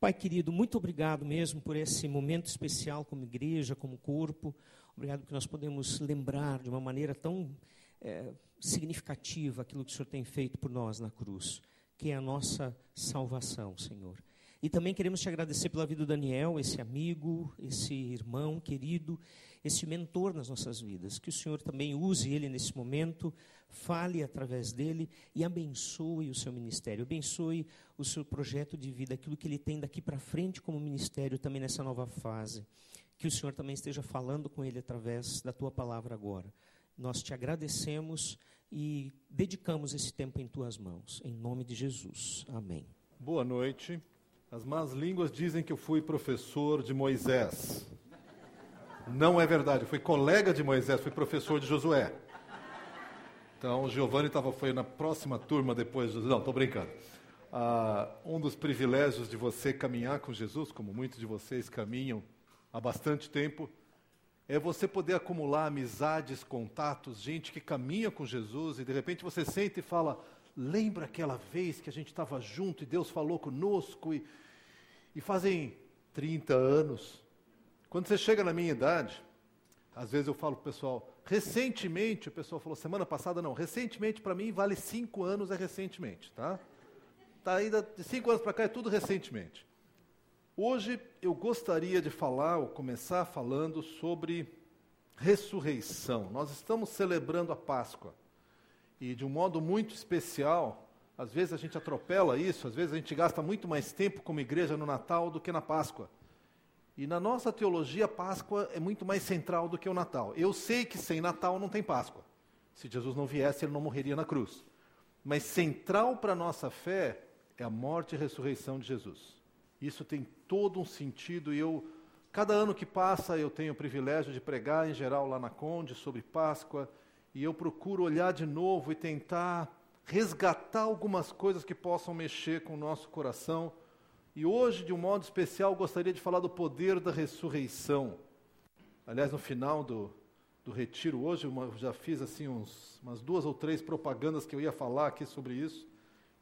Pai querido, muito obrigado mesmo por esse momento especial como igreja, como corpo. Obrigado porque nós podemos lembrar de uma maneira tão é, significativa aquilo que o Senhor tem feito por nós na cruz, que é a nossa salvação, Senhor. E também queremos te agradecer pela vida do Daniel, esse amigo, esse irmão querido, esse mentor nas nossas vidas. Que o Senhor também use ele nesse momento, fale através dele e abençoe o seu ministério, abençoe o seu projeto de vida, aquilo que ele tem daqui para frente como ministério também nessa nova fase. Que o Senhor também esteja falando com ele através da tua palavra agora. Nós te agradecemos e dedicamos esse tempo em tuas mãos. Em nome de Jesus. Amém. Boa noite. As más línguas dizem que eu fui professor de Moisés. Não é verdade, eu fui colega de Moisés, fui professor de Josué. Então, Giovanni tava, foi na próxima turma depois. Não, estou brincando. Ah, um dos privilégios de você caminhar com Jesus, como muitos de vocês caminham há bastante tempo, é você poder acumular amizades, contatos, gente que caminha com Jesus e de repente você sente e fala: lembra aquela vez que a gente estava junto e Deus falou conosco e, e fazem 30 anos, quando você chega na minha idade, às vezes eu falo para o pessoal, recentemente, o pessoal falou, semana passada não, recentemente para mim vale cinco anos é recentemente, tá? Tá ainda de cinco anos para cá é tudo recentemente. Hoje eu gostaria de falar, ou começar falando sobre ressurreição. Nós estamos celebrando a Páscoa. E de um modo muito especial, às vezes a gente atropela isso, às vezes a gente gasta muito mais tempo como igreja no Natal do que na Páscoa. E na nossa teologia, a Páscoa é muito mais central do que o Natal. Eu sei que sem Natal não tem Páscoa. Se Jesus não viesse, ele não morreria na cruz. Mas central para a nossa fé é a morte e ressurreição de Jesus. Isso tem todo um sentido e eu, cada ano que passa, eu tenho o privilégio de pregar em geral lá na Conde sobre Páscoa e eu procuro olhar de novo e tentar resgatar algumas coisas que possam mexer com o nosso coração e hoje, de um modo especial, gostaria de falar do poder da ressurreição. Aliás, no final do, do retiro hoje, eu já fiz assim uns, umas duas ou três propagandas que eu ia falar aqui sobre isso.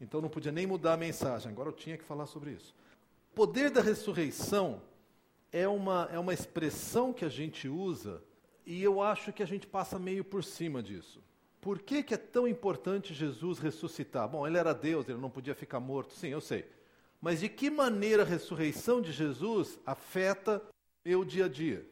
Então não podia nem mudar a mensagem, agora eu tinha que falar sobre isso. Poder da ressurreição é uma, é uma expressão que a gente usa e eu acho que a gente passa meio por cima disso. Por que, que é tão importante Jesus ressuscitar? Bom, ele era Deus, ele não podia ficar morto. Sim, eu sei. Mas de que maneira a ressurreição de Jesus afeta meu dia a dia?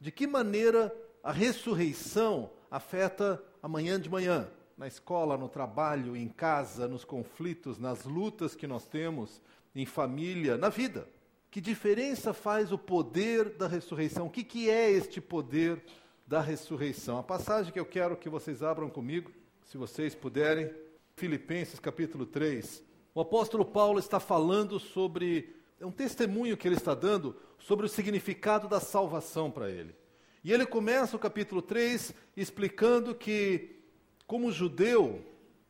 De que maneira a ressurreição afeta amanhã de manhã? Na escola, no trabalho, em casa, nos conflitos, nas lutas que nós temos, em família, na vida. Que diferença faz o poder da ressurreição? O que, que é este poder da ressurreição? A passagem que eu quero que vocês abram comigo, se vocês puderem, Filipenses capítulo 3. O apóstolo Paulo está falando sobre é um testemunho que ele está dando sobre o significado da salvação para ele. E ele começa o capítulo 3 explicando que, como judeu,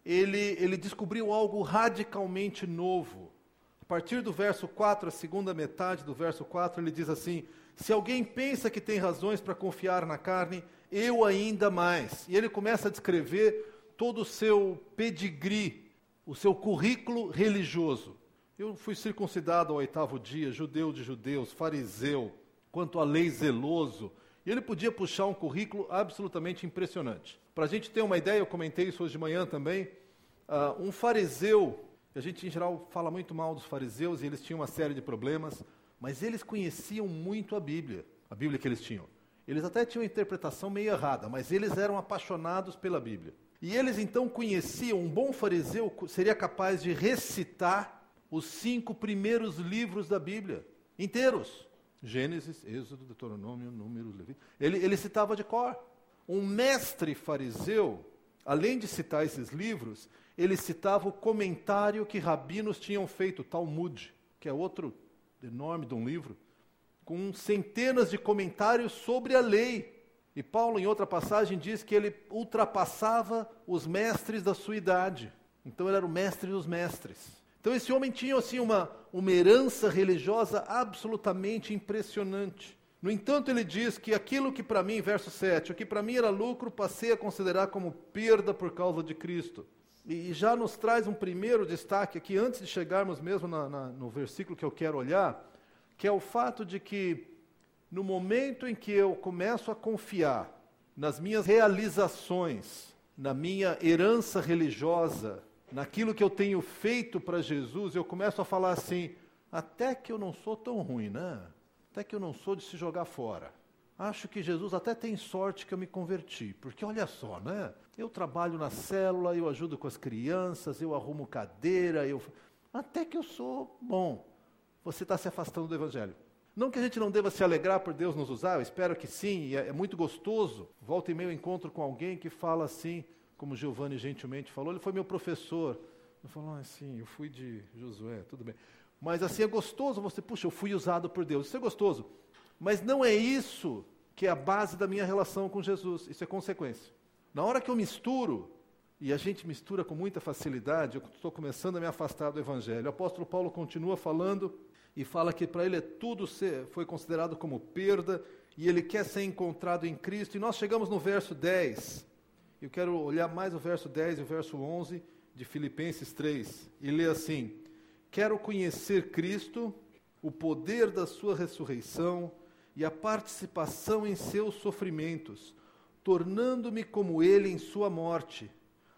ele, ele descobriu algo radicalmente novo. A partir do verso 4, a segunda metade do verso 4, ele diz assim: Se alguém pensa que tem razões para confiar na carne, eu ainda mais. E ele começa a descrever todo o seu pedigree o seu currículo religioso. Eu fui circuncidado ao oitavo dia, judeu de judeus, fariseu, quanto à lei zeloso. E ele podia puxar um currículo absolutamente impressionante. Para a gente ter uma ideia, eu comentei isso hoje de manhã também. Uh, um fariseu, a gente em geral fala muito mal dos fariseus e eles tinham uma série de problemas, mas eles conheciam muito a Bíblia, a Bíblia que eles tinham. Eles até tinham uma interpretação meio errada, mas eles eram apaixonados pela Bíblia. E eles então conheciam, um bom fariseu seria capaz de recitar os cinco primeiros livros da Bíblia, inteiros. Gênesis, Êxodo, Deuteronômio, Números, Levítico. Ele, ele citava de cor. Um mestre fariseu, além de citar esses livros, ele citava o comentário que rabinos tinham feito, Talmud, que é outro enorme de um livro, com centenas de comentários sobre a lei. E Paulo, em outra passagem, diz que ele ultrapassava os mestres da sua idade. Então, ele era o mestre dos mestres. Então, esse homem tinha assim, uma, uma herança religiosa absolutamente impressionante. No entanto, ele diz que aquilo que para mim, verso 7, o que para mim era lucro, passei a considerar como perda por causa de Cristo. E já nos traz um primeiro destaque aqui, antes de chegarmos mesmo na, na, no versículo que eu quero olhar, que é o fato de que no momento em que eu começo a confiar nas minhas realizações, na minha herança religiosa, naquilo que eu tenho feito para Jesus, eu começo a falar assim: até que eu não sou tão ruim, né? Até que eu não sou de se jogar fora. Acho que Jesus até tem sorte que eu me converti, porque olha só, né? Eu trabalho na célula, eu ajudo com as crianças, eu arrumo cadeira, eu até que eu sou bom. Você está se afastando do Evangelho. Não que a gente não deva se alegrar por Deus nos usar, eu espero que sim, é, é muito gostoso. Volta e meio encontro com alguém que fala assim, como Giovanni gentilmente falou, ele foi meu professor. Eu falo assim, eu fui de Josué, tudo bem. Mas assim é gostoso você, puxa, eu fui usado por Deus. Isso é gostoso. Mas não é isso que é a base da minha relação com Jesus. Isso é consequência. Na hora que eu misturo, e a gente mistura com muita facilidade, eu estou começando a me afastar do Evangelho. O apóstolo Paulo continua falando e fala que para ele é tudo ser, foi considerado como perda e ele quer ser encontrado em Cristo. E nós chegamos no verso 10. Eu quero olhar mais o verso 10 e o verso 11 de Filipenses 3 e ler assim: Quero conhecer Cristo, o poder da sua ressurreição e a participação em seus sofrimentos, tornando-me como ele em sua morte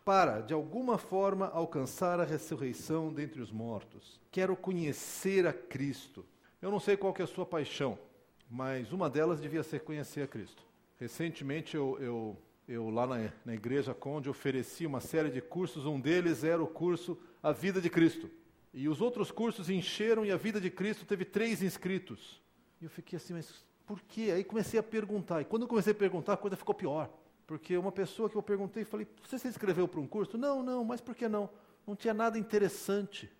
para, de alguma forma, alcançar a ressurreição dentre os mortos. Quero conhecer a Cristo. Eu não sei qual é a sua paixão, mas uma delas devia ser conhecer a Cristo. Recentemente, eu, eu, eu lá na, na Igreja Conde, ofereci uma série de cursos. Um deles era o curso A Vida de Cristo. E os outros cursos encheram e a Vida de Cristo teve três inscritos. E eu fiquei assim, mas por quê? Aí comecei a perguntar. E quando eu comecei a perguntar, a coisa ficou pior. Porque uma pessoa que eu perguntei, falei, você se inscreveu para um curso? Não, não, mas por que não? Não tinha nada interessante.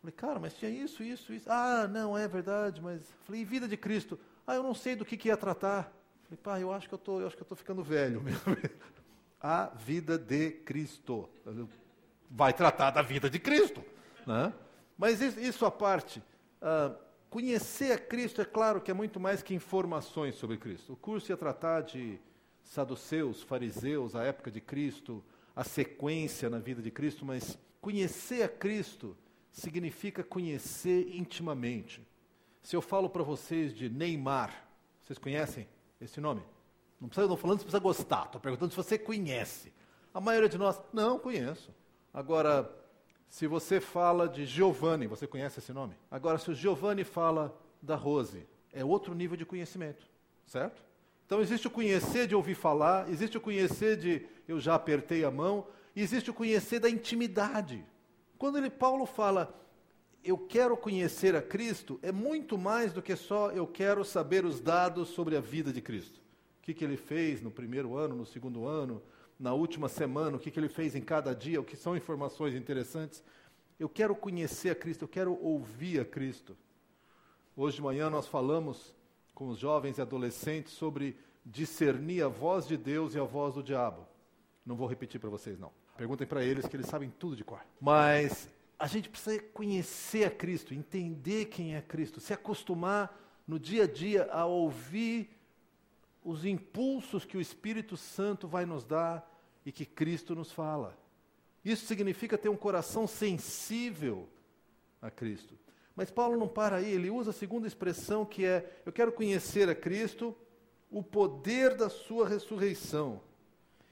Falei, cara, mas tinha isso, isso, isso. Ah, não, é verdade, mas. Falei, e vida de Cristo? Ah, eu não sei do que, que ia tratar. Falei, pai, eu acho que eu tô, eu acho que eu estou ficando velho mesmo. a vida de Cristo. Vai tratar da vida de Cristo. Né? Mas isso à parte. Uh, conhecer a Cristo, é claro que é muito mais que informações sobre Cristo. O curso ia tratar de saduceus, fariseus, a época de Cristo, a sequência na vida de Cristo, mas conhecer a Cristo significa conhecer intimamente. Se eu falo para vocês de Neymar, vocês conhecem esse nome? Não precisa, não falando se precisa gostar, estou perguntando se você conhece. A maioria de nós, não conheço. Agora, se você fala de Giovanni, você conhece esse nome? Agora, se o Giovanni fala da Rose, é outro nível de conhecimento, certo? Então existe o conhecer de ouvir falar, existe o conhecer de eu já apertei a mão, existe o conhecer da intimidade. Quando ele, Paulo fala, eu quero conhecer a Cristo, é muito mais do que só eu quero saber os dados sobre a vida de Cristo. O que, que ele fez no primeiro ano, no segundo ano, na última semana, o que, que ele fez em cada dia, o que são informações interessantes. Eu quero conhecer a Cristo, eu quero ouvir a Cristo. Hoje de manhã nós falamos com os jovens e adolescentes sobre discernir a voz de Deus e a voz do diabo. Não vou repetir para vocês, não. Perguntem para eles que eles sabem tudo de cor. Mas a gente precisa conhecer a Cristo, entender quem é Cristo, se acostumar no dia a dia a ouvir os impulsos que o Espírito Santo vai nos dar e que Cristo nos fala. Isso significa ter um coração sensível a Cristo. Mas Paulo não para aí, ele usa a segunda expressão que é: eu quero conhecer a Cristo, o poder da sua ressurreição.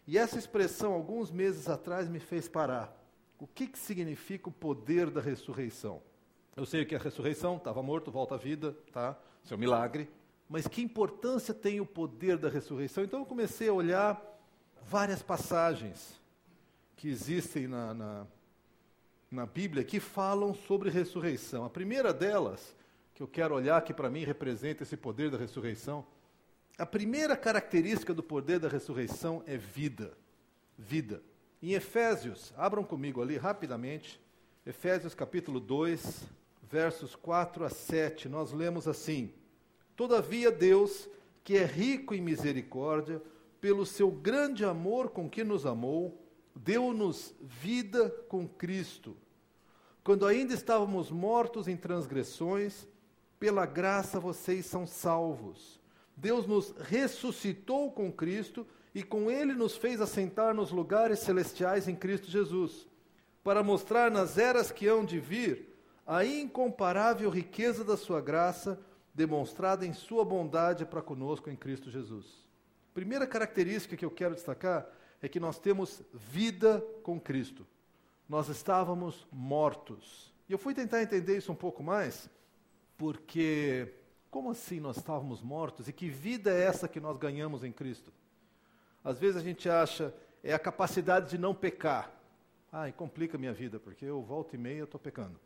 E essa expressão, alguns meses atrás, me fez parar. O que, que significa o poder da ressurreição? Eu sei que a ressurreição estava morto, volta à vida, tá? Isso é milagre. Mas que importância tem o poder da ressurreição? Então eu comecei a olhar várias passagens que existem na, na na Bíblia que falam sobre ressurreição. A primeira delas, que eu quero olhar, que para mim representa esse poder da ressurreição, a primeira característica do poder da ressurreição é vida. Vida. Em Efésios, abram comigo ali rapidamente, Efésios capítulo 2, versos 4 a 7, nós lemos assim: Todavia Deus, que é rico em misericórdia, pelo seu grande amor com que nos amou, deu-nos vida com Cristo. Quando ainda estávamos mortos em transgressões, pela graça vocês são salvos. Deus nos ressuscitou com Cristo e com Ele nos fez assentar nos lugares celestiais em Cristo Jesus, para mostrar nas eras que hão de vir a incomparável riqueza da sua graça, demonstrada em sua bondade para conosco em Cristo Jesus. Primeira característica que eu quero destacar é que nós temos vida com Cristo. Nós estávamos mortos. E eu fui tentar entender isso um pouco mais, porque como assim nós estávamos mortos e que vida é essa que nós ganhamos em Cristo? Às vezes a gente acha é a capacidade de não pecar. Ah, e complica a minha vida, porque eu volto e meia estou pecando.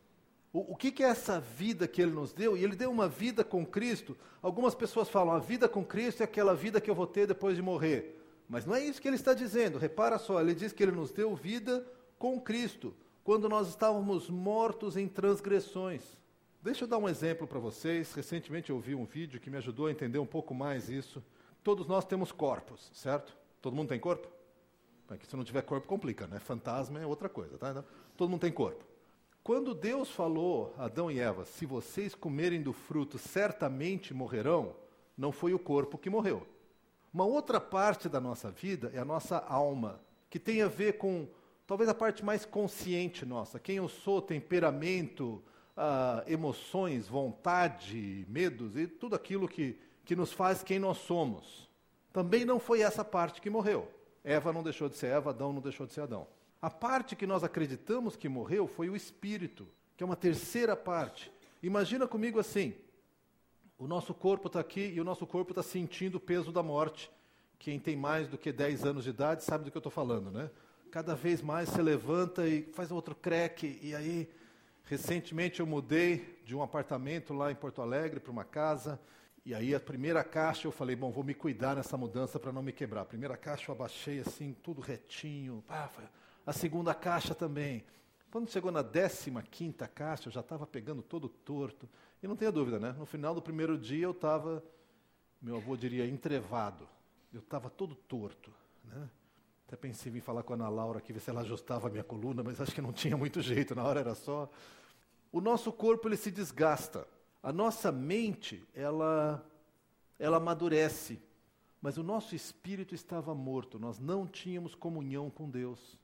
O, o que, que, é essa vida que ele nos deu? E ele deu uma vida com Cristo. Algumas pessoas falam, a vida com Cristo é aquela vida que eu vou ter depois de morrer. Mas não é isso que ele está dizendo. Repara só, ele diz que ele nos deu vida com Cristo, quando nós estávamos mortos em transgressões. Deixa eu dar um exemplo para vocês. Recentemente eu vi um vídeo que me ajudou a entender um pouco mais isso. Todos nós temos corpos, certo? Todo mundo tem corpo? Porque se não tiver corpo, complica, né? Fantasma é outra coisa, tá? Então, todo mundo tem corpo. Quando Deus falou a Adão e Eva, se vocês comerem do fruto, certamente morrerão, não foi o corpo que morreu. Uma outra parte da nossa vida é a nossa alma, que tem a ver com talvez a parte mais consciente nossa, quem eu sou, temperamento, ah, emoções, vontade, medos e tudo aquilo que, que nos faz quem nós somos. Também não foi essa parte que morreu. Eva não deixou de ser Eva, Adão não deixou de ser Adão. A parte que nós acreditamos que morreu foi o espírito, que é uma terceira parte. Imagina comigo assim: o nosso corpo está aqui e o nosso corpo está sentindo o peso da morte. Quem tem mais do que 10 anos de idade sabe do que eu estou falando, né? Cada vez mais se levanta e faz outro creque. E aí, recentemente eu mudei de um apartamento lá em Porto Alegre para uma casa. E aí a primeira caixa eu falei, bom, vou me cuidar nessa mudança para não me quebrar. A primeira caixa eu abaixei assim, tudo retinho. A segunda caixa também. Quando chegou na décima quinta caixa, eu já estava pegando todo torto. E não tenha dúvida, né? No final do primeiro dia eu estava, meu avô diria, entrevado. Eu estava todo torto, né? Até pensei em falar com a Ana Laura aqui, ver se ela ajustava a minha coluna, mas acho que não tinha muito jeito, na hora era só. O nosso corpo ele se desgasta. A nossa mente, ela, ela amadurece, mas o nosso espírito estava morto, nós não tínhamos comunhão com Deus.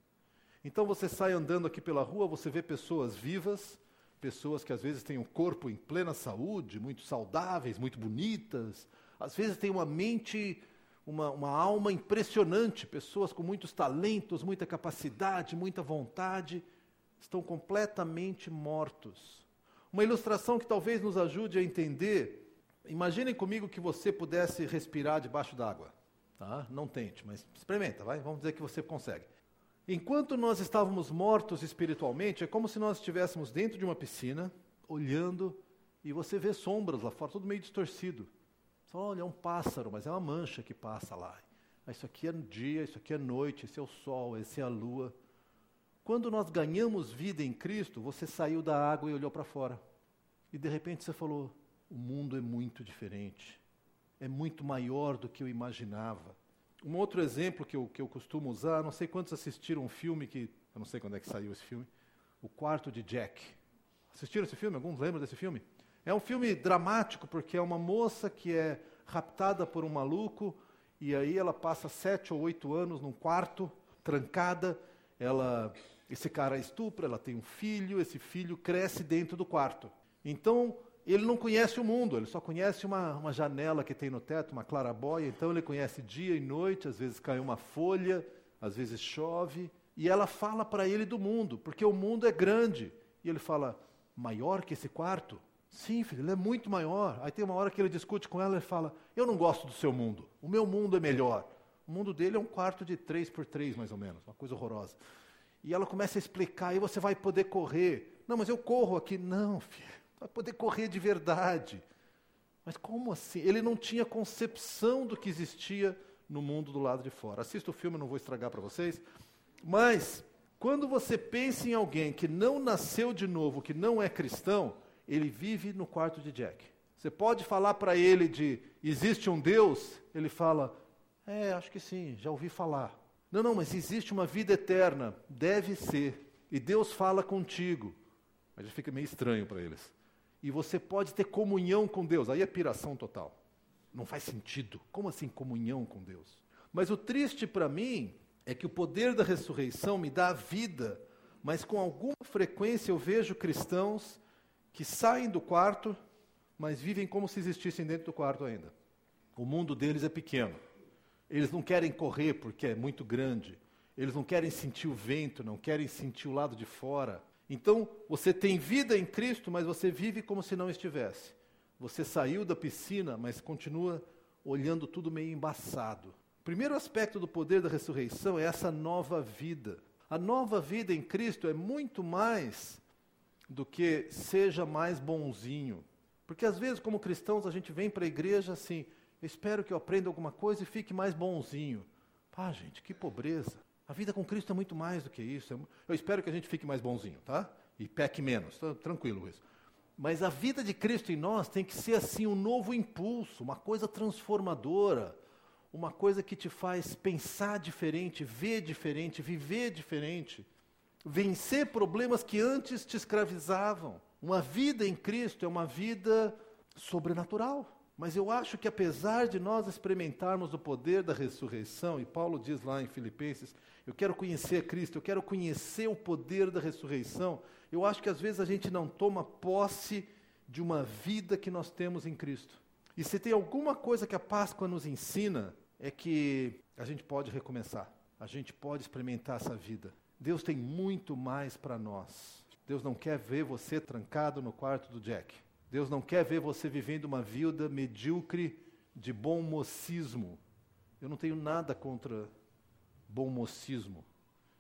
Então você sai andando aqui pela rua, você vê pessoas vivas, pessoas que às vezes têm um corpo em plena saúde, muito saudáveis, muito bonitas, às vezes têm uma mente, uma, uma alma impressionante, pessoas com muitos talentos, muita capacidade, muita vontade, estão completamente mortos uma ilustração que talvez nos ajude a entender. Imaginem comigo que você pudesse respirar debaixo d'água. Tá? Não tente, mas experimenta, vai? Vamos dizer que você consegue. Enquanto nós estávamos mortos espiritualmente, é como se nós estivéssemos dentro de uma piscina, olhando, e você vê sombras lá fora, tudo meio distorcido. Você fala, olha, é um pássaro, mas é uma mancha que passa lá. Isso aqui é dia, isso aqui é noite, esse é o sol, esse é a lua. Quando nós ganhamos vida em Cristo, você saiu da água e olhou para fora. E de repente você falou: o mundo é muito diferente. É muito maior do que eu imaginava. Um outro exemplo que eu, que eu costumo usar, não sei quantos assistiram um filme que. Eu não sei quando é que saiu esse filme. O Quarto de Jack. Assistiram esse filme? Alguns lembram desse filme? É um filme dramático porque é uma moça que é raptada por um maluco e aí ela passa sete ou oito anos num quarto, trancada. Ela esse cara estupra, ela tem um filho, esse filho cresce dentro do quarto. Então, ele não conhece o mundo, ele só conhece uma, uma janela que tem no teto, uma clarabóia. Então, ele conhece dia e noite, às vezes cai uma folha, às vezes chove. E ela fala para ele do mundo, porque o mundo é grande. E ele fala: maior que esse quarto? Sim, filho, ele é muito maior. Aí tem uma hora que ele discute com ela e fala: Eu não gosto do seu mundo, o meu mundo é melhor. O mundo dele é um quarto de três por três, mais ou menos, uma coisa horrorosa. E ela começa a explicar, aí você vai poder correr. Não, mas eu corro aqui. Não, filho, vai poder correr de verdade. Mas como assim? Ele não tinha concepção do que existia no mundo do lado de fora. Assista o filme, não vou estragar para vocês. Mas, quando você pensa em alguém que não nasceu de novo, que não é cristão, ele vive no quarto de Jack. Você pode falar para ele de existe um Deus? Ele fala, é, acho que sim, já ouvi falar. Não, não, mas existe uma vida eterna. Deve ser. E Deus fala contigo. Mas fica meio estranho para eles. E você pode ter comunhão com Deus. Aí é piração total. Não faz sentido. Como assim comunhão com Deus? Mas o triste para mim é que o poder da ressurreição me dá a vida mas com alguma frequência eu vejo cristãos que saem do quarto, mas vivem como se existissem dentro do quarto ainda. O mundo deles é pequeno. Eles não querem correr porque é muito grande. Eles não querem sentir o vento, não querem sentir o lado de fora. Então, você tem vida em Cristo, mas você vive como se não estivesse. Você saiu da piscina, mas continua olhando tudo meio embaçado. O primeiro aspecto do poder da ressurreição é essa nova vida. A nova vida em Cristo é muito mais do que seja mais bonzinho. Porque às vezes, como cristãos, a gente vem para a igreja assim, espero que eu aprenda alguma coisa e fique mais bonzinho. Pá, gente, que pobreza. A vida com Cristo é muito mais do que isso. Eu espero que a gente fique mais bonzinho, tá? E peque menos. Tá tranquilo isso. Mas a vida de Cristo em nós tem que ser assim um novo impulso, uma coisa transformadora, uma coisa que te faz pensar diferente, ver diferente, viver diferente, vencer problemas que antes te escravizavam. Uma vida em Cristo é uma vida sobrenatural. Mas eu acho que apesar de nós experimentarmos o poder da ressurreição, e Paulo diz lá em Filipenses, eu quero conhecer Cristo, eu quero conhecer o poder da ressurreição, eu acho que às vezes a gente não toma posse de uma vida que nós temos em Cristo. E se tem alguma coisa que a Páscoa nos ensina, é que a gente pode recomeçar, a gente pode experimentar essa vida. Deus tem muito mais para nós. Deus não quer ver você trancado no quarto do Jack. Deus não quer ver você vivendo uma vida medíocre de bom mocismo. Eu não tenho nada contra bom mocismo.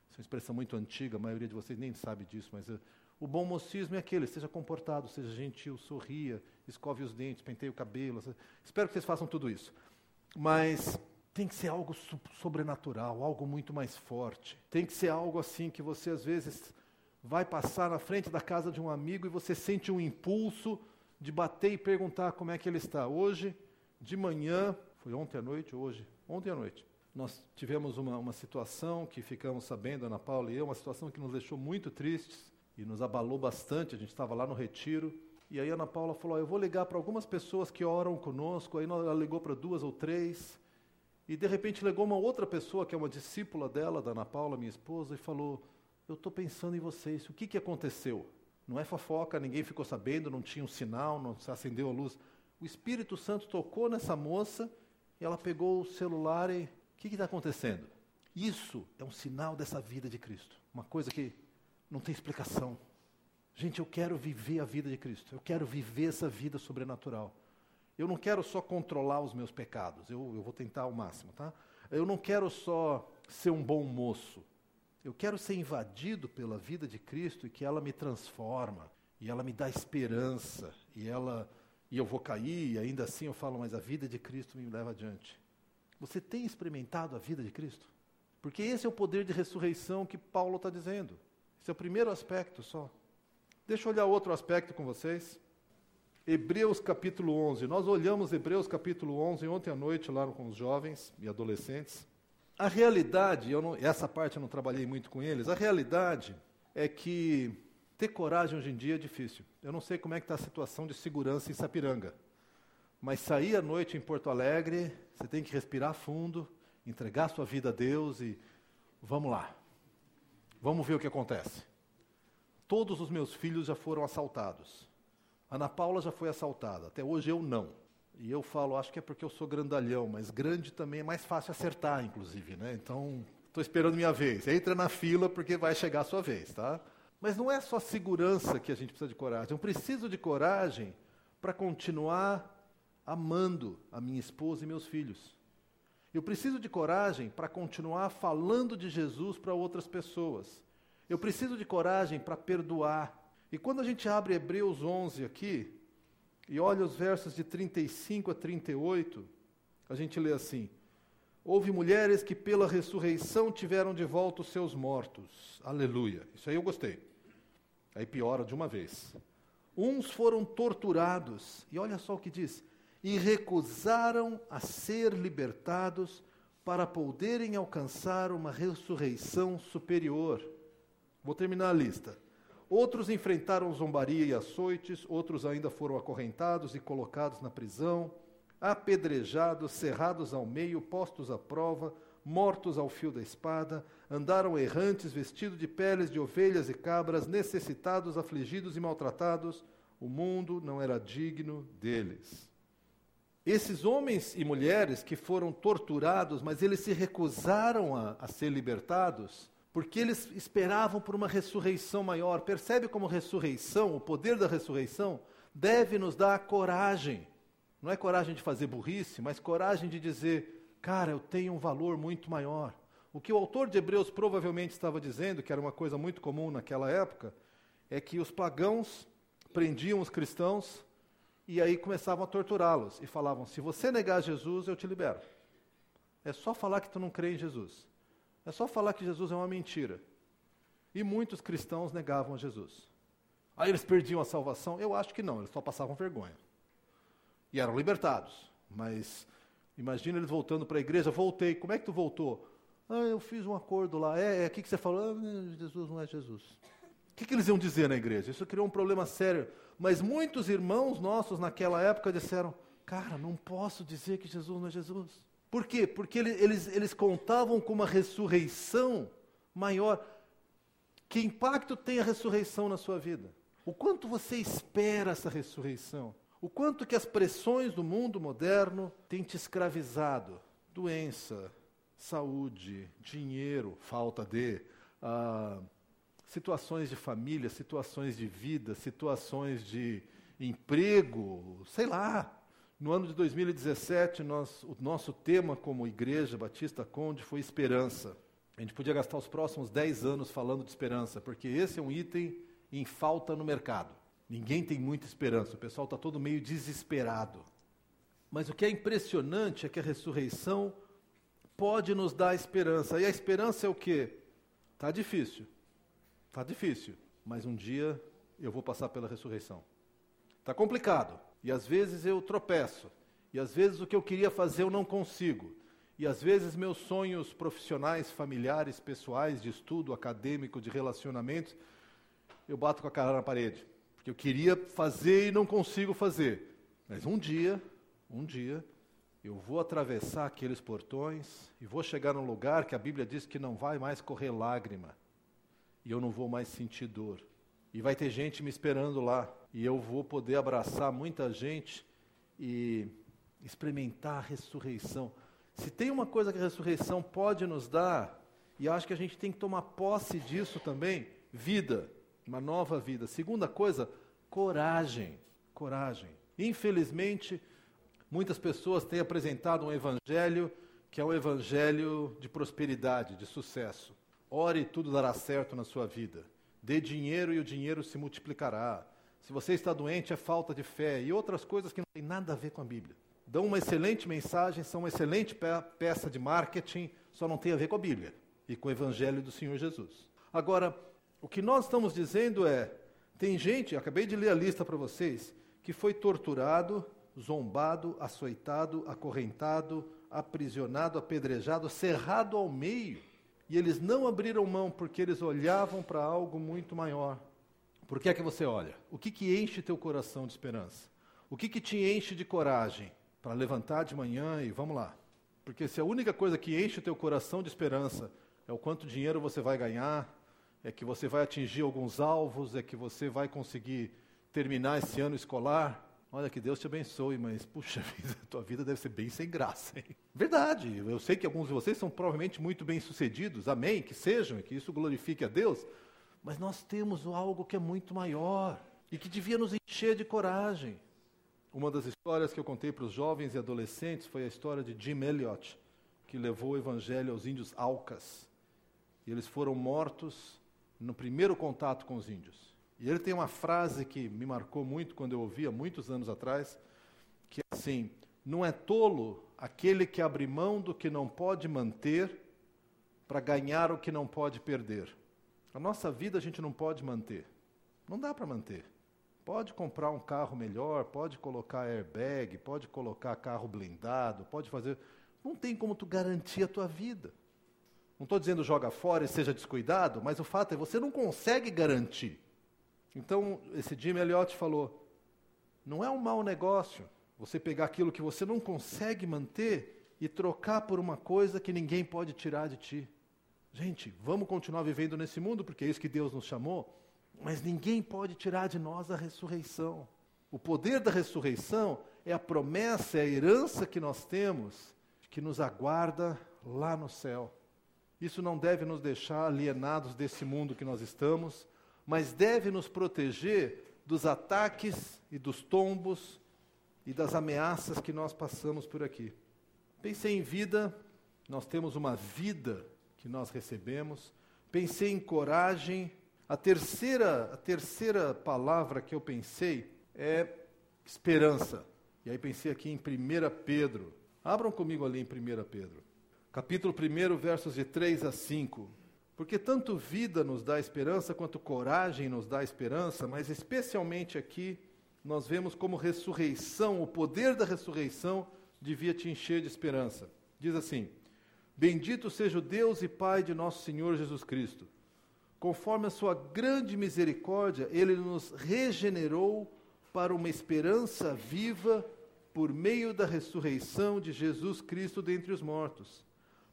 Essa é uma expressão muito antiga, a maioria de vocês nem sabe disso, mas uh, o bom mocismo é aquele, seja comportado, seja gentil, sorria, escove os dentes, penteie o cabelo. Espero que vocês façam tudo isso. Mas tem que ser algo sobrenatural, algo muito mais forte. Tem que ser algo assim que você às vezes vai passar na frente da casa de um amigo e você sente um impulso de bater e perguntar como é que ele está. Hoje, de manhã, foi ontem à noite, hoje, ontem à noite, nós tivemos uma, uma situação que ficamos sabendo, Ana Paula e eu, uma situação que nos deixou muito tristes e nos abalou bastante. A gente estava lá no retiro. E aí Ana Paula falou: Eu vou ligar para algumas pessoas que oram conosco. Aí ela ligou para duas ou três. E de repente ligou uma outra pessoa, que é uma discípula dela, da Ana Paula, minha esposa, e falou: Eu estou pensando em vocês. O que, que aconteceu? Não é fofoca, ninguém ficou sabendo, não tinha um sinal, não se acendeu a luz. O Espírito Santo tocou nessa moça e ela pegou o celular e. O que está acontecendo? Isso é um sinal dessa vida de Cristo. Uma coisa que não tem explicação. Gente, eu quero viver a vida de Cristo. Eu quero viver essa vida sobrenatural. Eu não quero só controlar os meus pecados. Eu, eu vou tentar ao máximo, tá? Eu não quero só ser um bom moço. Eu quero ser invadido pela vida de Cristo e que ela me transforma, e ela me dá esperança, e ela e eu vou cair, e ainda assim eu falo, mas a vida de Cristo me leva adiante. Você tem experimentado a vida de Cristo? Porque esse é o poder de ressurreição que Paulo está dizendo. Esse é o primeiro aspecto só. Deixa eu olhar outro aspecto com vocês. Hebreus capítulo 11. Nós olhamos Hebreus capítulo 11 ontem à noite lá com os jovens e adolescentes. A realidade, não, essa parte eu não trabalhei muito com eles, a realidade é que ter coragem hoje em dia é difícil. Eu não sei como é que está a situação de segurança em Sapiranga, mas sair à noite em Porto Alegre, você tem que respirar fundo, entregar sua vida a Deus e vamos lá. Vamos ver o que acontece. Todos os meus filhos já foram assaltados. Ana Paula já foi assaltada, até hoje eu não. E eu falo, acho que é porque eu sou grandalhão, mas grande também é mais fácil acertar, inclusive, né? Então, estou esperando minha vez. Entra na fila porque vai chegar a sua vez, tá? Mas não é só segurança que a gente precisa de coragem. Eu preciso de coragem para continuar amando a minha esposa e meus filhos. Eu preciso de coragem para continuar falando de Jesus para outras pessoas. Eu preciso de coragem para perdoar. E quando a gente abre Hebreus 11 aqui, e olha os versos de 35 a 38, a gente lê assim: Houve mulheres que pela ressurreição tiveram de volta os seus mortos. Aleluia. Isso aí eu gostei. Aí piora de uma vez. Uns foram torturados, e olha só o que diz: e recusaram a ser libertados para poderem alcançar uma ressurreição superior. Vou terminar a lista. Outros enfrentaram zombaria e açoites, outros ainda foram acorrentados e colocados na prisão, apedrejados, cerrados ao meio, postos à prova, mortos ao fio da espada, andaram errantes, vestidos de peles de ovelhas e cabras, necessitados, afligidos e maltratados. O mundo não era digno deles. Esses homens e mulheres que foram torturados, mas eles se recusaram a, a ser libertados, porque eles esperavam por uma ressurreição maior. Percebe como ressurreição, o poder da ressurreição, deve nos dar coragem. Não é coragem de fazer burrice, mas coragem de dizer: cara, eu tenho um valor muito maior. O que o autor de Hebreus provavelmente estava dizendo, que era uma coisa muito comum naquela época, é que os pagãos prendiam os cristãos e aí começavam a torturá-los e falavam: se você negar Jesus, eu te libero. É só falar que tu não crê em Jesus. É só falar que Jesus é uma mentira. E muitos cristãos negavam a Jesus. Aí eles perdiam a salvação? Eu acho que não, eles só passavam vergonha. E eram libertados. Mas imagina eles voltando para a igreja, voltei. Como é que tu voltou? Ah, eu fiz um acordo lá. É, é, o que, que você falou? Ah, Jesus não é Jesus. O que, que eles iam dizer na igreja? Isso criou um problema sério. Mas muitos irmãos nossos naquela época disseram: Cara, não posso dizer que Jesus não é Jesus. Por quê? Porque eles, eles contavam com uma ressurreição maior. Que impacto tem a ressurreição na sua vida? O quanto você espera essa ressurreição? O quanto que as pressões do mundo moderno têm te escravizado? Doença, saúde, dinheiro, falta de, ah, situações de família, situações de vida, situações de emprego, sei lá. No ano de 2017, nós, o nosso tema como Igreja Batista Conde foi esperança. A gente podia gastar os próximos 10 anos falando de esperança, porque esse é um item em falta no mercado. Ninguém tem muita esperança, o pessoal está todo meio desesperado. Mas o que é impressionante é que a ressurreição pode nos dar esperança. E a esperança é o quê? Está difícil. Está difícil, mas um dia eu vou passar pela ressurreição. Está complicado, e às vezes eu tropeço, e às vezes o que eu queria fazer eu não consigo, e às vezes meus sonhos profissionais, familiares, pessoais, de estudo, acadêmico, de relacionamentos, eu bato com a cara na parede, porque eu queria fazer e não consigo fazer. Mas um dia, um dia, eu vou atravessar aqueles portões e vou chegar num lugar que a Bíblia diz que não vai mais correr lágrima. E eu não vou mais sentir dor. E vai ter gente me esperando lá, e eu vou poder abraçar muita gente e experimentar a ressurreição. Se tem uma coisa que a ressurreição pode nos dar, e acho que a gente tem que tomar posse disso também, vida, uma nova vida. Segunda coisa, coragem. Coragem. Infelizmente, muitas pessoas têm apresentado um evangelho que é o evangelho de prosperidade, de sucesso. Ore e tudo dará certo na sua vida. Dê dinheiro e o dinheiro se multiplicará. Se você está doente, é falta de fé e outras coisas que não têm nada a ver com a Bíblia. Dão uma excelente mensagem, são uma excelente peça de marketing, só não tem a ver com a Bíblia e com o Evangelho do Senhor Jesus. Agora, o que nós estamos dizendo é: tem gente, acabei de ler a lista para vocês, que foi torturado, zombado, açoitado, acorrentado, aprisionado, apedrejado, cerrado ao meio e eles não abriram mão porque eles olhavam para algo muito maior. Por que é que você olha? O que, que enche teu coração de esperança? O que, que te enche de coragem para levantar de manhã e vamos lá? Porque se a única coisa que enche teu coração de esperança é o quanto dinheiro você vai ganhar, é que você vai atingir alguns alvos, é que você vai conseguir terminar esse ano escolar, Olha, que Deus te abençoe, mas, puxa vida, tua vida deve ser bem sem graça. Hein? Verdade, eu sei que alguns de vocês são provavelmente muito bem-sucedidos, amém, que sejam, e que isso glorifique a Deus, mas nós temos algo que é muito maior e que devia nos encher de coragem. Uma das histórias que eu contei para os jovens e adolescentes foi a história de Jim Elliot, que levou o evangelho aos índios Alcas. E eles foram mortos no primeiro contato com os índios. E ele tem uma frase que me marcou muito quando eu ouvia muitos anos atrás, que é assim: não é tolo aquele que abre mão do que não pode manter para ganhar o que não pode perder. A nossa vida a gente não pode manter. Não dá para manter. Pode comprar um carro melhor, pode colocar airbag, pode colocar carro blindado, pode fazer. Não tem como tu garantir a tua vida. Não estou dizendo joga fora e seja descuidado, mas o fato é você não consegue garantir. Então, esse Jim Elliot falou: não é um mau negócio você pegar aquilo que você não consegue manter e trocar por uma coisa que ninguém pode tirar de ti. Gente, vamos continuar vivendo nesse mundo, porque é isso que Deus nos chamou, mas ninguém pode tirar de nós a ressurreição. O poder da ressurreição é a promessa, é a herança que nós temos, que nos aguarda lá no céu. Isso não deve nos deixar alienados desse mundo que nós estamos, mas deve nos proteger dos ataques e dos tombos e das ameaças que nós passamos por aqui. Pensei em vida, nós temos uma vida que nós recebemos. Pensei em coragem. A terceira, a terceira palavra que eu pensei é esperança. E aí pensei aqui em 1 Pedro. Abram comigo ali em 1 Pedro. Capítulo 1, versos de 3 a 5. Porque tanto vida nos dá esperança, quanto coragem nos dá esperança, mas especialmente aqui nós vemos como ressurreição, o poder da ressurreição devia te encher de esperança. Diz assim: Bendito seja o Deus e Pai de nosso Senhor Jesus Cristo. Conforme a sua grande misericórdia, ele nos regenerou para uma esperança viva por meio da ressurreição de Jesus Cristo dentre os mortos,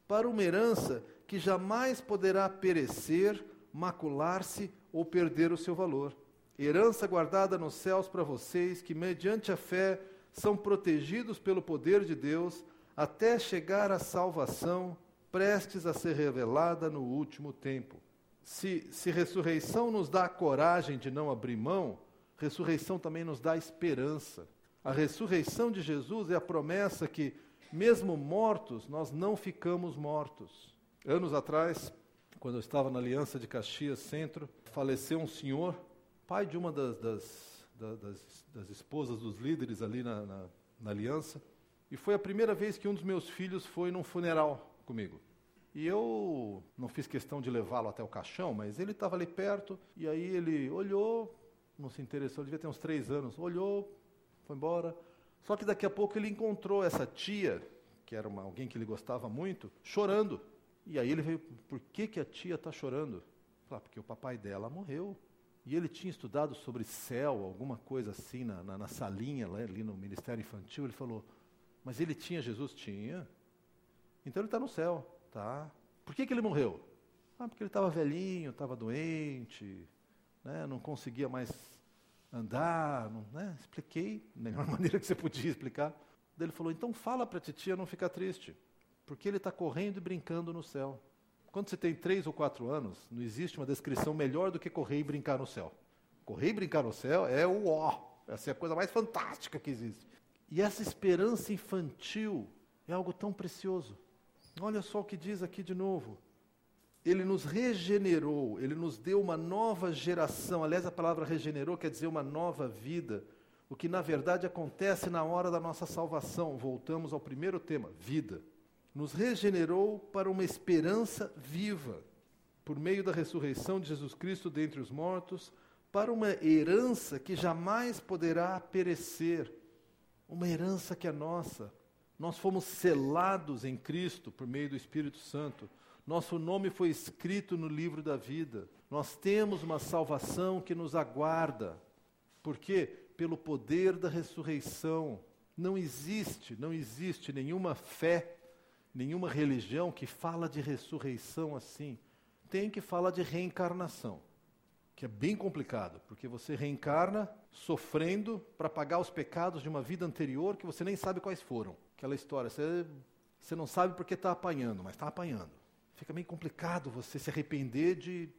para uma herança que jamais poderá perecer, macular-se ou perder o seu valor. Herança guardada nos céus para vocês, que mediante a fé são protegidos pelo poder de Deus até chegar à salvação, prestes a ser revelada no último tempo. Se, se ressurreição nos dá a coragem de não abrir mão, ressurreição também nos dá esperança. A ressurreição de Jesus é a promessa que, mesmo mortos, nós não ficamos mortos. Anos atrás, quando eu estava na Aliança de Caxias Centro, faleceu um senhor, pai de uma das, das, das, das esposas dos líderes ali na, na, na Aliança, e foi a primeira vez que um dos meus filhos foi num funeral comigo. E eu não fiz questão de levá-lo até o caixão, mas ele estava ali perto, e aí ele olhou, não se interessou, devia ter uns três anos, olhou, foi embora. Só que daqui a pouco ele encontrou essa tia, que era uma, alguém que ele gostava muito, chorando. E aí ele veio, por que, que a tia está chorando? Ah, porque o papai dela morreu. E ele tinha estudado sobre céu, alguma coisa assim, na, na, na salinha, ali no Ministério Infantil. Ele falou, mas ele tinha Jesus? Tinha. Então ele está no céu, tá? Por que, que ele morreu? Ah, porque ele estava velhinho, estava doente, né, não conseguia mais andar, não, né, expliquei da melhor maneira que você podia explicar. Daí ele falou, então fala para a titia não ficar triste, porque ele está correndo e brincando no céu. Quando você tem três ou quatro anos, não existe uma descrição melhor do que correr e brincar no céu. Correr e brincar no céu é o ó, essa é a coisa mais fantástica que existe. E essa esperança infantil é algo tão precioso. Olha só o que diz aqui de novo. Ele nos regenerou, ele nos deu uma nova geração. Aliás, a palavra regenerou quer dizer uma nova vida. O que na verdade acontece na hora da nossa salvação. Voltamos ao primeiro tema: vida. Nos regenerou para uma esperança viva, por meio da ressurreição de Jesus Cristo dentre os mortos, para uma herança que jamais poderá perecer, uma herança que é nossa. Nós fomos selados em Cristo por meio do Espírito Santo nosso nome foi escrito no livro da vida. Nós temos uma salvação que nos aguarda. Por quê? Pelo poder da ressurreição. Não existe, não existe nenhuma fé, nenhuma religião que fala de ressurreição assim. Tem que falar de reencarnação, que é bem complicado, porque você reencarna sofrendo para pagar os pecados de uma vida anterior que você nem sabe quais foram. Aquela história, você, você não sabe porque está apanhando, mas está apanhando fica meio complicado você se arrepender de,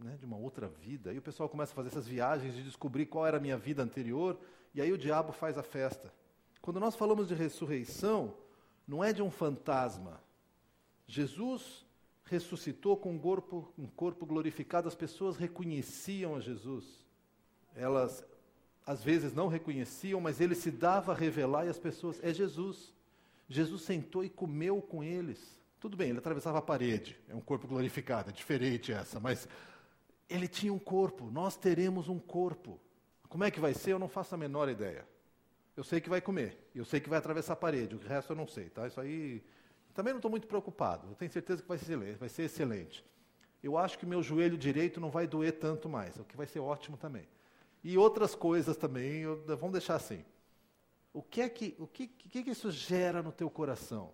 né, de uma outra vida. Aí o pessoal começa a fazer essas viagens de descobrir qual era a minha vida anterior, e aí o diabo faz a festa. Quando nós falamos de ressurreição, não é de um fantasma. Jesus ressuscitou com um corpo, um corpo glorificado, as pessoas reconheciam a Jesus. Elas às vezes não reconheciam, mas ele se dava a revelar e as pessoas, é Jesus. Jesus sentou e comeu com eles. Tudo bem, ele atravessava a parede, é um corpo glorificado, é diferente essa, mas ele tinha um corpo, nós teremos um corpo. Como é que vai ser? Eu não faço a menor ideia. Eu sei que vai comer, eu sei que vai atravessar a parede, o resto eu não sei, tá? Isso aí também não estou muito preocupado. Eu tenho certeza que vai ser, vai ser excelente. Eu acho que meu joelho direito não vai doer tanto mais, o que vai ser ótimo também. E outras coisas também, eu, vamos deixar assim. O que é que, o que, que, que isso gera no teu coração?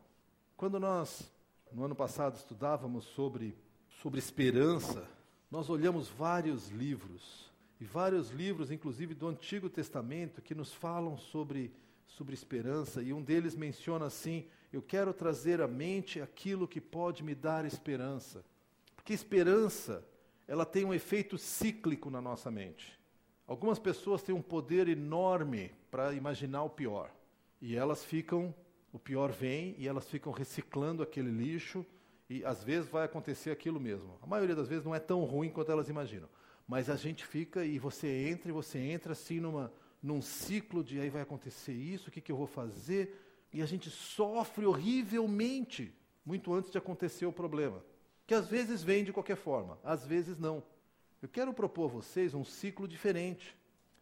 Quando nós, no ano passado, estudávamos sobre, sobre esperança, nós olhamos vários livros, e vários livros, inclusive do Antigo Testamento, que nos falam sobre, sobre esperança, e um deles menciona assim: Eu quero trazer à mente aquilo que pode me dar esperança. Porque esperança, ela tem um efeito cíclico na nossa mente. Algumas pessoas têm um poder enorme para imaginar o pior, e elas ficam o pior vem e elas ficam reciclando aquele lixo e às vezes vai acontecer aquilo mesmo. A maioria das vezes não é tão ruim quanto elas imaginam. Mas a gente fica e você entra e você entra assim numa, num ciclo de aí vai acontecer isso, o que, que eu vou fazer? E a gente sofre horrivelmente muito antes de acontecer o problema. Que às vezes vem de qualquer forma, às vezes não. Eu quero propor a vocês um ciclo diferente.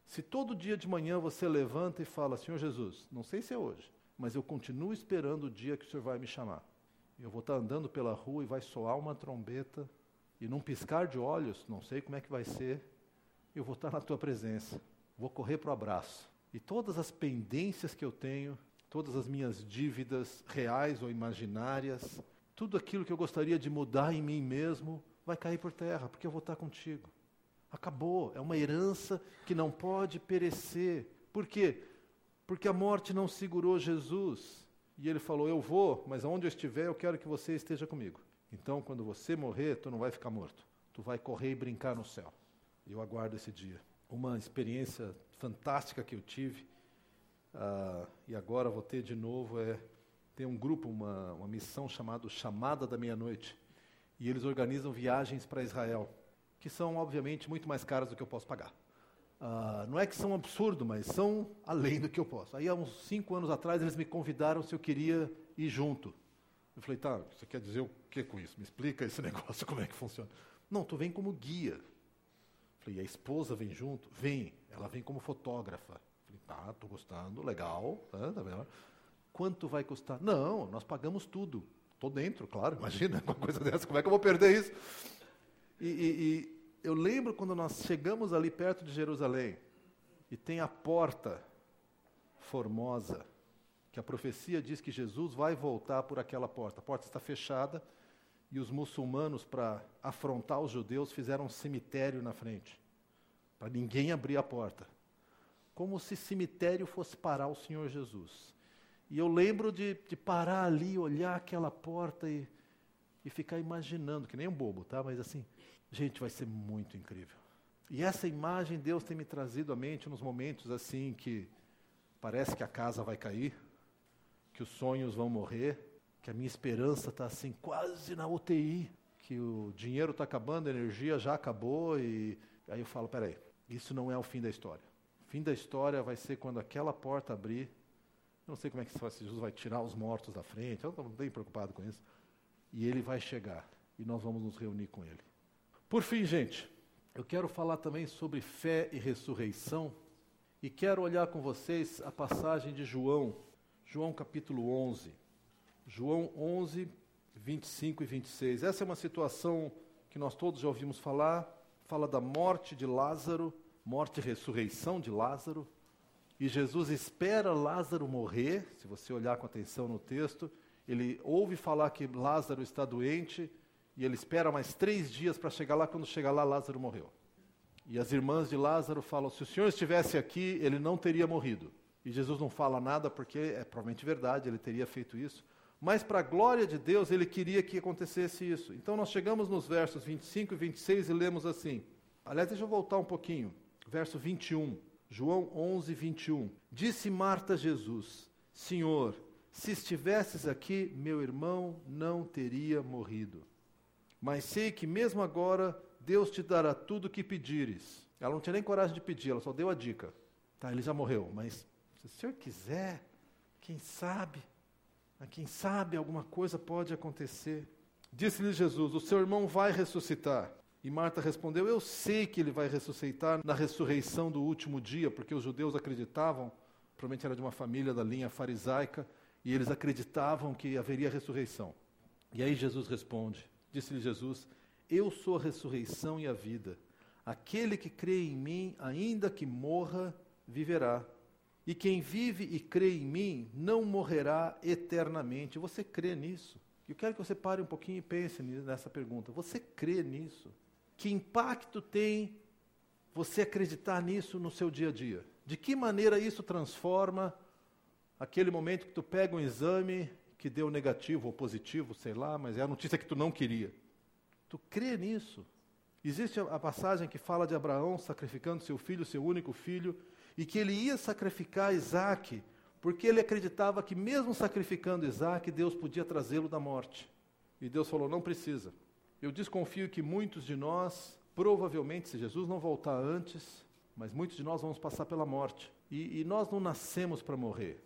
Se todo dia de manhã você levanta e fala, Senhor Jesus, não sei se é hoje, mas eu continuo esperando o dia que o Senhor vai me chamar. Eu vou estar andando pela rua e vai soar uma trombeta, e num piscar de olhos, não sei como é que vai ser, eu vou estar na tua presença, vou correr para o abraço. E todas as pendências que eu tenho, todas as minhas dívidas reais ou imaginárias, tudo aquilo que eu gostaria de mudar em mim mesmo, vai cair por terra, porque eu vou estar contigo. Acabou, é uma herança que não pode perecer. Por quê? porque a morte não segurou Jesus. E ele falou: Eu vou, mas aonde eu estiver, eu quero que você esteja comigo. Então, quando você morrer, tu não vai ficar morto. Tu vai correr e brincar no céu. Eu aguardo esse dia. Uma experiência fantástica que eu tive, uh, e agora vou ter de novo, é tem um grupo, uma, uma missão chamada Chamada da Meia-Noite. E eles organizam viagens para Israel, que são, obviamente, muito mais caras do que eu posso pagar. Uh, não é que são absurdo, mas são além do que eu posso. Aí, há uns cinco anos atrás, eles me convidaram se eu queria ir junto. Eu falei, tá, você quer dizer o que com isso? Me explica esse negócio, como é que funciona. Não, tu vem como guia. Eu falei, e a esposa vem junto? Vem, ela vem como fotógrafa. Eu falei, tá, estou gostando, legal. Tá, tá? Quanto vai custar? Não, nós pagamos tudo. Estou dentro, claro, imagina, uma coisa dessa, como é que eu vou perder isso? e, e eu lembro quando nós chegamos ali perto de Jerusalém e tem a porta formosa, que a profecia diz que Jesus vai voltar por aquela porta. A porta está fechada e os muçulmanos, para afrontar os judeus, fizeram um cemitério na frente, para ninguém abrir a porta. Como se cemitério fosse parar o Senhor Jesus. E eu lembro de, de parar ali, olhar aquela porta e, e ficar imaginando, que nem um bobo, tá? Mas assim, Gente, vai ser muito incrível. E essa imagem Deus tem me trazido à mente nos momentos assim que parece que a casa vai cair, que os sonhos vão morrer, que a minha esperança está assim quase na UTI, que o dinheiro está acabando, a energia já acabou e aí eu falo, peraí, isso não é o fim da história. O fim da história vai ser quando aquela porta abrir. Eu não sei como é que Jesus vai tirar os mortos da frente, eu não estou bem preocupado com isso. E ele vai chegar e nós vamos nos reunir com ele. Por fim, gente, eu quero falar também sobre fé e ressurreição e quero olhar com vocês a passagem de João, João capítulo 11. João 11, 25 e 26. Essa é uma situação que nós todos já ouvimos falar, fala da morte de Lázaro, morte e ressurreição de Lázaro. E Jesus espera Lázaro morrer, se você olhar com atenção no texto, ele ouve falar que Lázaro está doente, e ele espera mais três dias para chegar lá. Quando chegar lá, Lázaro morreu. E as irmãs de Lázaro falam: se o Senhor estivesse aqui, ele não teria morrido. E Jesus não fala nada porque é provavelmente verdade, ele teria feito isso. Mas, para a glória de Deus, ele queria que acontecesse isso. Então, nós chegamos nos versos 25 e 26 e lemos assim. Aliás, deixa eu voltar um pouquinho. Verso 21. João 11, 21. Disse Marta a Jesus: Senhor, se estivesses aqui, meu irmão não teria morrido. Mas sei que mesmo agora Deus te dará tudo o que pedires. Ela não tinha nem coragem de pedir, ela só deu a dica. Tá, ele já morreu, mas se o senhor quiser, quem sabe, quem sabe alguma coisa pode acontecer. Disse-lhe Jesus: O seu irmão vai ressuscitar. E Marta respondeu: Eu sei que ele vai ressuscitar na ressurreição do último dia, porque os judeus acreditavam, provavelmente era de uma família da linha farisaica, e eles acreditavam que haveria ressurreição. E aí Jesus responde: Disse-lhe Jesus: Eu sou a ressurreição e a vida. Aquele que crê em mim, ainda que morra, viverá. E quem vive e crê em mim não morrerá eternamente. Você crê nisso? Eu quero que você pare um pouquinho e pense nessa pergunta. Você crê nisso? Que impacto tem você acreditar nisso no seu dia a dia? De que maneira isso transforma aquele momento que tu pega um exame que deu negativo ou positivo, sei lá, mas é a notícia que tu não queria. Tu crê nisso? Existe a passagem que fala de Abraão sacrificando seu filho, seu único filho, e que ele ia sacrificar Isaac, porque ele acreditava que, mesmo sacrificando Isaac, Deus podia trazê-lo da morte. E Deus falou: não precisa. Eu desconfio que muitos de nós, provavelmente, se Jesus não voltar antes, mas muitos de nós vamos passar pela morte. E, e nós não nascemos para morrer.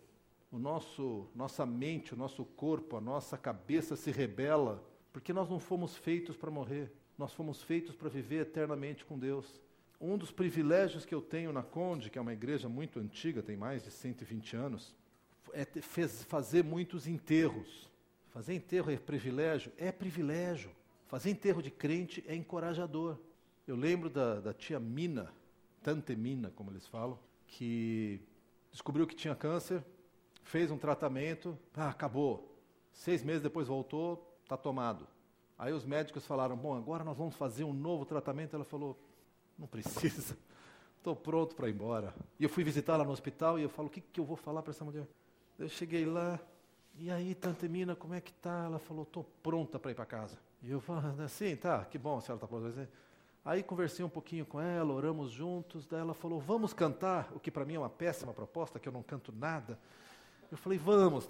O nosso, nossa mente, o nosso corpo, a nossa cabeça se rebela, porque nós não fomos feitos para morrer. Nós fomos feitos para viver eternamente com Deus. Um dos privilégios que eu tenho na Conde, que é uma igreja muito antiga, tem mais de 120 anos, é fazer muitos enterros. Fazer enterro é privilégio? É privilégio. Fazer enterro de crente é encorajador. Eu lembro da, da tia Mina, Tante Mina, como eles falam, que descobriu que tinha câncer, fez um tratamento, ah, acabou. Seis meses depois voltou, está tomado. Aí os médicos falaram: bom, agora nós vamos fazer um novo tratamento. Ela falou: não precisa, estou pronto para ir embora. E eu fui visitá-la no hospital e eu falo: o que, que eu vou falar para essa mulher? Eu cheguei lá, e aí, Tante Mina, como é que tá? Ela falou: estou pronta para ir para casa. E eu falo: assim, tá, que bom a senhora está pronta. Aí conversei um pouquinho com ela, oramos juntos, daí ela falou, vamos cantar, o que para mim é uma péssima proposta, que eu não canto nada. Eu falei, vamos,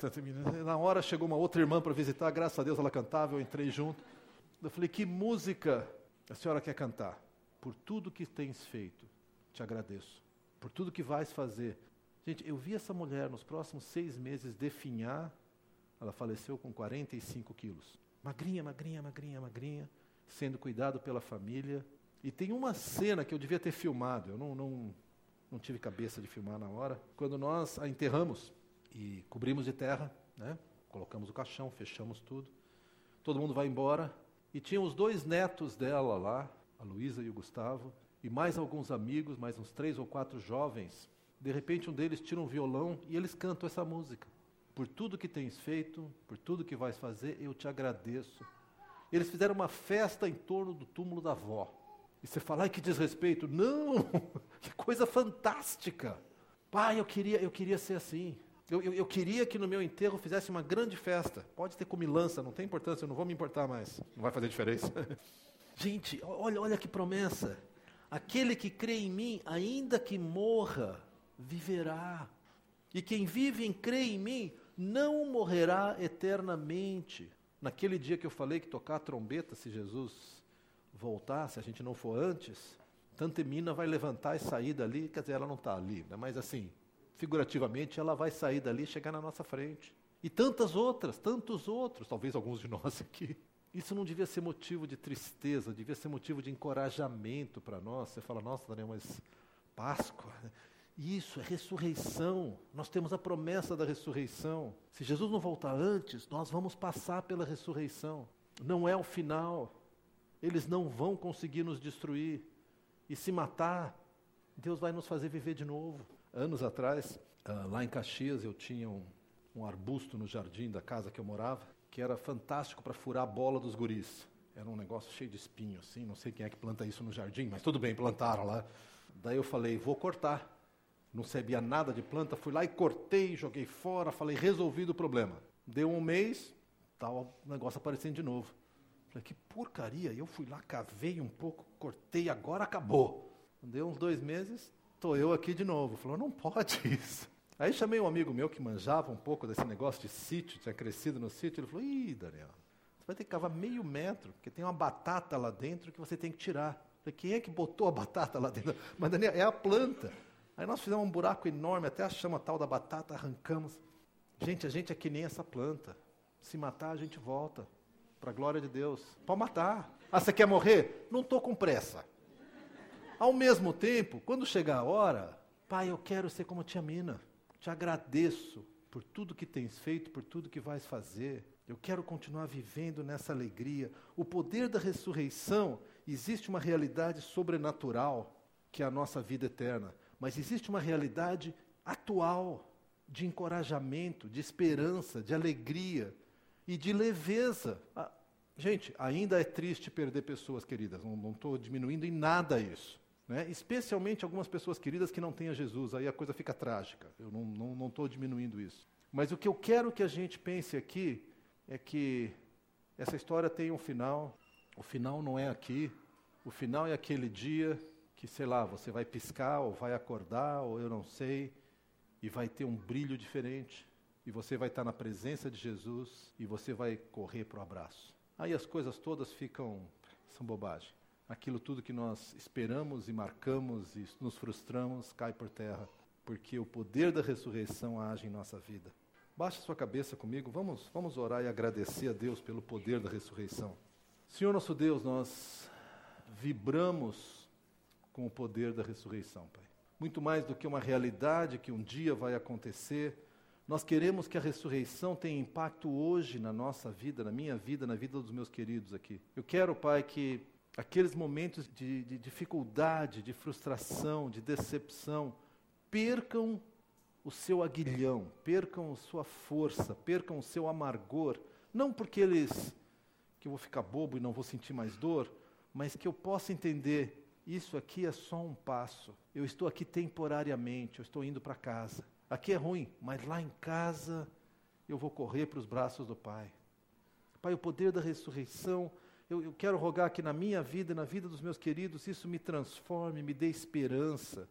Na hora chegou uma outra irmã para visitar, graças a Deus ela cantava, eu entrei junto. Eu falei, que música a senhora quer cantar? Por tudo que tens feito, te agradeço. Por tudo que vais fazer. Gente, eu vi essa mulher nos próximos seis meses definhar, ela faleceu com 45 quilos. Magrinha, magrinha, magrinha, magrinha, sendo cuidado pela família, e tem uma cena que eu devia ter filmado, eu não, não, não tive cabeça de filmar na hora, quando nós a enterramos e cobrimos de terra, né? colocamos o caixão, fechamos tudo, todo mundo vai embora, e tinha os dois netos dela lá, a Luísa e o Gustavo, e mais alguns amigos, mais uns três ou quatro jovens. De repente, um deles tira um violão e eles cantam essa música. Por tudo que tens feito, por tudo que vais fazer, eu te agradeço. Eles fizeram uma festa em torno do túmulo da avó. E você fala, ai que desrespeito. Não, que coisa fantástica. Pai, eu queria, eu queria ser assim. Eu, eu, eu, queria que no meu enterro fizesse uma grande festa. Pode ter comilança, não tem importância, eu não vou me importar mais. Não vai fazer diferença. Gente, olha, olha que promessa. Aquele que crê em mim, ainda que morra, viverá. E quem vive e crê em mim, não morrerá eternamente. Naquele dia que eu falei que tocar a trombeta, se Jesus voltar, se a gente não for antes, Tante Mina vai levantar e sair dali, quer dizer, ela não está ali, né? mas assim, figurativamente, ela vai sair dali e chegar na nossa frente. E tantas outras, tantos outros, talvez alguns de nós aqui. Isso não devia ser motivo de tristeza, devia ser motivo de encorajamento para nós. Você fala, nossa, Daniel, mas Páscoa. Isso é ressurreição. Nós temos a promessa da ressurreição. Se Jesus não voltar antes, nós vamos passar pela ressurreição. Não é o final eles não vão conseguir nos destruir. E se matar, Deus vai nos fazer viver de novo. Anos atrás, uh, lá em Caxias, eu tinha um, um arbusto no jardim da casa que eu morava, que era fantástico para furar a bola dos guris. Era um negócio cheio de espinho, assim, não sei quem é que planta isso no jardim, mas tudo bem, plantaram lá. Daí eu falei, vou cortar. Não sabia nada de planta, fui lá e cortei, joguei fora, falei, resolvido o problema. Deu um mês, tal o negócio aparecendo de novo. Falei, que porcaria. Eu fui lá, cavei um pouco, cortei, agora acabou. Deu uns dois meses, estou eu aqui de novo. Falou, não pode isso. Aí chamei um amigo meu que manjava um pouco desse negócio de sítio, tinha crescido no sítio. Ele falou, ih, Daniel, você vai ter que cavar meio metro, porque tem uma batata lá dentro que você tem que tirar. Falei, quem é que botou a batata lá dentro? Mas, Daniel, é a planta. Aí nós fizemos um buraco enorme, até a chama tal da batata, arrancamos. Gente, a gente é que nem essa planta. Se matar, a gente volta. Para a glória de Deus. Pode matar. Ah, você quer morrer? Não estou com pressa. Ao mesmo tempo, quando chegar a hora, pai, eu quero ser como tia Mina. Te agradeço por tudo que tens feito, por tudo que vais fazer. Eu quero continuar vivendo nessa alegria. O poder da ressurreição, existe uma realidade sobrenatural, que é a nossa vida eterna. Mas existe uma realidade atual de encorajamento, de esperança, de alegria e de leveza. Ah, gente, ainda é triste perder pessoas queridas, não estou diminuindo em nada isso. Né? Especialmente algumas pessoas queridas que não têm a Jesus, aí a coisa fica trágica. Eu não estou diminuindo isso. Mas o que eu quero que a gente pense aqui é que essa história tem um final. O final não é aqui. O final é aquele dia que, sei lá, você vai piscar ou vai acordar, ou eu não sei, e vai ter um brilho diferente. E você vai estar na presença de Jesus e você vai correr para o abraço. Aí as coisas todas ficam. são bobagem aquilo tudo que nós esperamos e marcamos e nos frustramos cai por terra, porque o poder da ressurreição age em nossa vida. Baixe sua cabeça comigo, vamos, vamos orar e agradecer a Deus pelo poder da ressurreição. Senhor nosso Deus, nós vibramos com o poder da ressurreição, Pai. Muito mais do que uma realidade que um dia vai acontecer, nós queremos que a ressurreição tenha impacto hoje na nossa vida, na minha vida, na vida dos meus queridos aqui. Eu quero, Pai, que aqueles momentos de, de dificuldade, de frustração, de decepção, percam o seu aguilhão, percam sua força, percam o seu amargor, não porque eles que eu vou ficar bobo e não vou sentir mais dor, mas que eu possa entender isso aqui é só um passo. Eu estou aqui temporariamente, eu estou indo para casa. Aqui é ruim, mas lá em casa eu vou correr para os braços do Pai. Pai, o poder da ressurreição eu, eu quero rogar que na minha vida, na vida dos meus queridos, isso me transforme, me dê esperança,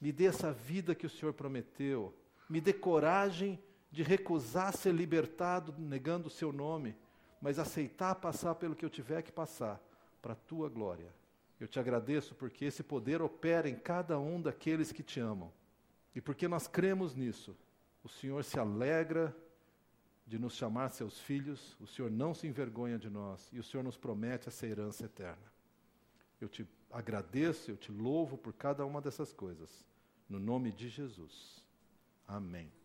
me dê essa vida que o Senhor prometeu, me dê coragem de recusar ser libertado negando o seu nome, mas aceitar passar pelo que eu tiver que passar, para a tua glória. Eu te agradeço porque esse poder opera em cada um daqueles que te amam. E porque nós cremos nisso, o Senhor se alegra de nos chamar seus filhos, o Senhor não se envergonha de nós e o Senhor nos promete essa herança eterna. Eu te agradeço, eu te louvo por cada uma dessas coisas. No nome de Jesus. Amém.